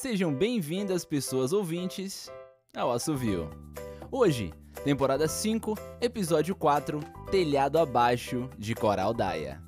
Sejam bem-vindas, pessoas ouvintes, ao Assovio. Hoje, temporada 5, episódio 4, Telhado Abaixo de Coral Daia.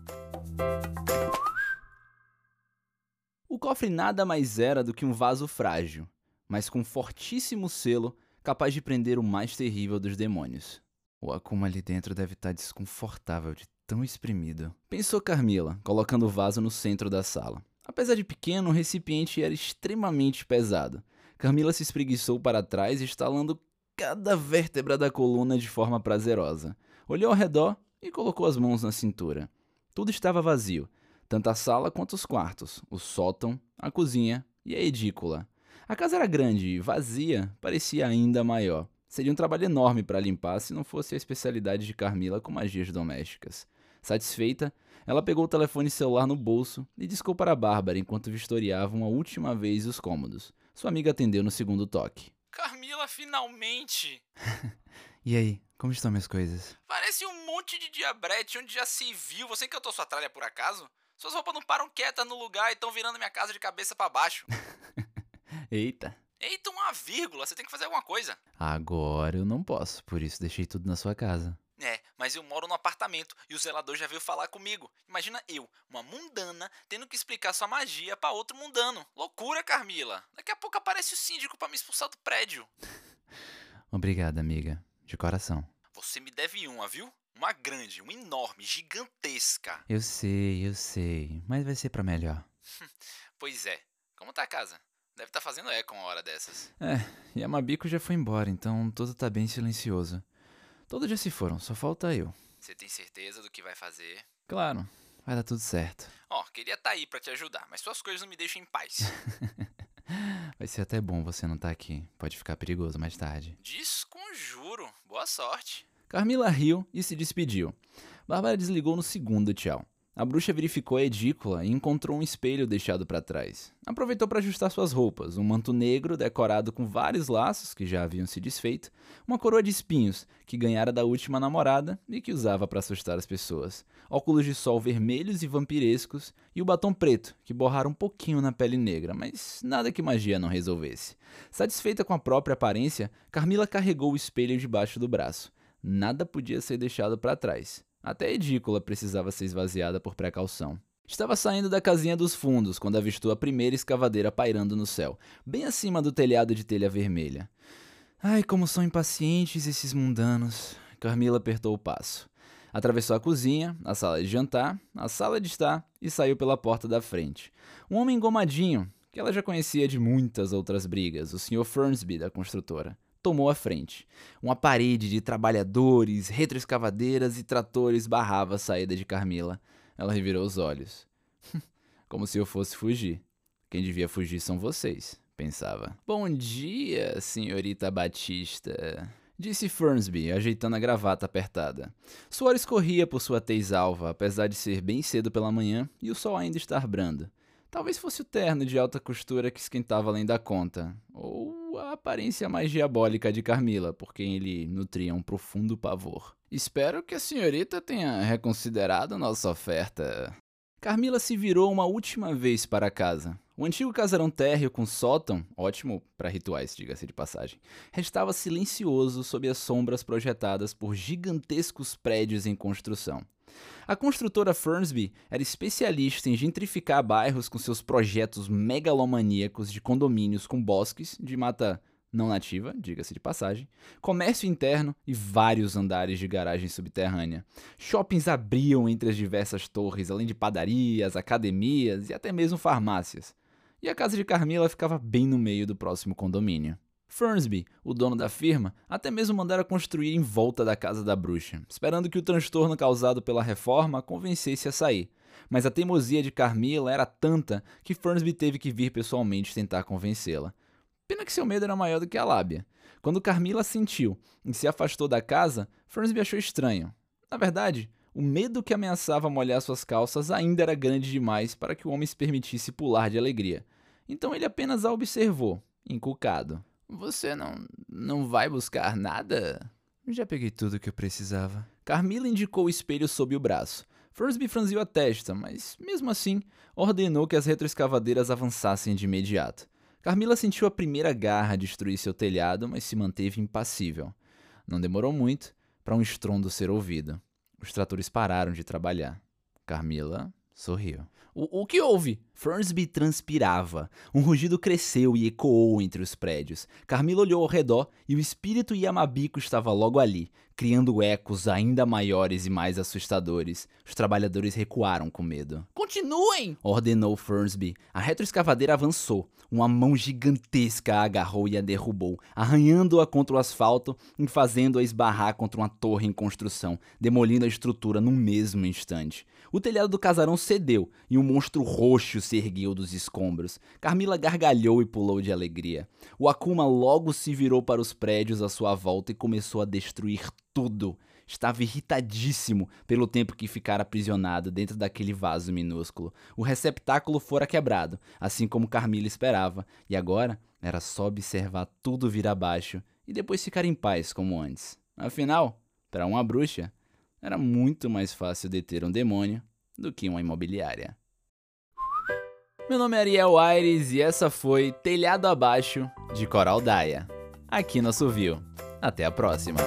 O cofre nada mais era do que um vaso frágil, mas com fortíssimo selo capaz de prender o mais terrível dos demônios. O Akuma ali dentro deve estar desconfortável de tão exprimido, pensou Carmila, colocando o vaso no centro da sala. Apesar de pequeno, o recipiente era extremamente pesado. Carmila se espreguiçou para trás, estalando cada vértebra da coluna de forma prazerosa. Olhou ao redor e colocou as mãos na cintura. Tudo estava vazio, tanto a sala quanto os quartos, o sótão, a cozinha e a edícula. A casa era grande e vazia parecia ainda maior. Seria um trabalho enorme para limpar se não fosse a especialidade de Carmila com magias domésticas. Satisfeita, ela pegou o telefone celular no bolso e discou para Bárbara enquanto vistoriava uma última vez os cômodos. Sua amiga atendeu no segundo toque. Carmila, finalmente! e aí, como estão minhas coisas? Parece um monte de diabrete onde já se viu. Você encantou sua tralha por acaso? Suas roupas não param quietas no lugar e estão virando minha casa de cabeça para baixo. Eita. Eita, uma vírgula. Você tem que fazer alguma coisa. Agora eu não posso, por isso deixei tudo na sua casa. É, mas eu moro no apartamento e o zelador já veio falar comigo. Imagina eu, uma mundana, tendo que explicar sua magia para outro mundano. Loucura, Carmila. Daqui a pouco aparece o síndico para me expulsar do prédio. Obrigada, amiga. De coração. Você me deve uma, viu? Uma grande, uma enorme, gigantesca. Eu sei, eu sei, mas vai ser para melhor. pois é. Como tá a casa? Deve estar tá fazendo eco uma hora dessas. É, e a Mabiko já foi embora, então tudo tá bem silencioso. Todos já se foram, só falta eu. Você tem certeza do que vai fazer? Claro, vai dar tudo certo. Ó, oh, queria estar tá aí para te ajudar, mas suas coisas não me deixam em paz. vai ser até bom você não estar tá aqui. Pode ficar perigoso mais tarde. Desconjuro. Boa sorte. Carmila riu e se despediu. Bárbara desligou no segundo tchau. A bruxa verificou a edícula e encontrou um espelho deixado para trás. Aproveitou para ajustar suas roupas, um manto negro decorado com vários laços que já haviam se desfeito, uma coroa de espinhos que ganhara da última namorada e que usava para assustar as pessoas, óculos de sol vermelhos e vampirescos e o batom preto que borrara um pouquinho na pele negra, mas nada que magia não resolvesse. Satisfeita com a própria aparência, Carmila carregou o espelho debaixo do braço. Nada podia ser deixado para trás. Até edícula precisava ser esvaziada por precaução. Estava saindo da casinha dos fundos quando avistou a primeira escavadeira pairando no céu, bem acima do telhado de telha vermelha. Ai, como são impacientes esses mundanos. Carmila apertou o passo. Atravessou a cozinha, a sala de jantar, a sala de estar e saiu pela porta da frente. Um homem engomadinho, que ela já conhecia de muitas outras brigas, o Sr. Fernsby da construtora tomou a frente. Uma parede de trabalhadores, retroescavadeiras e tratores barrava a saída de Carmila. Ela revirou os olhos. Como se eu fosse fugir. Quem devia fugir são vocês, pensava. Bom dia, senhorita Batista. Disse Fernsby, ajeitando a gravata apertada. Suor escorria por sua tez alva, apesar de ser bem cedo pela manhã e o sol ainda estar brando. Talvez fosse o terno de alta costura que esquentava além da conta, ou a aparência mais diabólica de Carmila, por quem ele nutria um profundo pavor. Espero que a senhorita tenha reconsiderado nossa oferta. Carmila se virou uma última vez para casa. O antigo casarão térreo com sótão, ótimo para rituais, diga-se de passagem, restava silencioso sob as sombras projetadas por gigantescos prédios em construção. A construtora Fernsby era especialista em gentrificar bairros com seus projetos megalomaníacos de condomínios com bosques de mata não nativa, diga-se de passagem, comércio interno e vários andares de garagem subterrânea. Shoppings abriam entre as diversas torres, além de padarias, academias e até mesmo farmácias. E a casa de Carmila ficava bem no meio do próximo condomínio. Fernsby, o dono da firma, até mesmo mandara construir em volta da casa da bruxa, esperando que o transtorno causado pela reforma convencesse a sair. Mas a teimosia de Carmila era tanta que Fernsby teve que vir pessoalmente tentar convencê-la. Pena que seu medo era maior do que a lábia. Quando Carmila sentiu e se afastou da casa, Fernsby achou estranho. Na verdade, o medo que ameaçava molhar suas calças ainda era grande demais para que o homem se permitisse pular de alegria. Então ele apenas a observou, encucado. Você não, não vai buscar nada? Já peguei tudo que eu precisava. Carmila indicou o espelho sob o braço. Fursby franziu a testa, mas, mesmo assim, ordenou que as retroescavadeiras avançassem de imediato. Carmila sentiu a primeira garra destruir seu telhado, mas se manteve impassível. Não demorou muito para um estrondo ser ouvido. Os tratores pararam de trabalhar. Carmila sorriu. O, o, que houve? Fernsby transpirava. Um rugido cresceu e ecoou entre os prédios. Carmila olhou ao redor e o espírito Yamabico estava logo ali, criando ecos ainda maiores e mais assustadores. Os trabalhadores recuaram com medo. Continuem! ordenou Fernsby. A retroescavadeira avançou. Uma mão gigantesca a agarrou e a derrubou, arranhando-a contra o asfalto e fazendo-a esbarrar contra uma torre em construção, demolindo a estrutura no mesmo instante. O telhado do casarão cedeu e um monstro roxo se ergueu dos escombros. Carmila gargalhou e pulou de alegria. O Akuma logo se virou para os prédios à sua volta e começou a destruir tudo. Estava irritadíssimo pelo tempo que ficara aprisionado dentro daquele vaso minúsculo. O receptáculo fora quebrado, assim como Carmila esperava, e agora era só observar tudo vir abaixo e depois ficar em paz como antes. Afinal, para uma bruxa, era muito mais fácil deter um demônio do que uma imobiliária. Meu nome é Ariel Aires e essa foi Telhado Abaixo de Coral Daia. Aqui no Assovio. Até a próxima.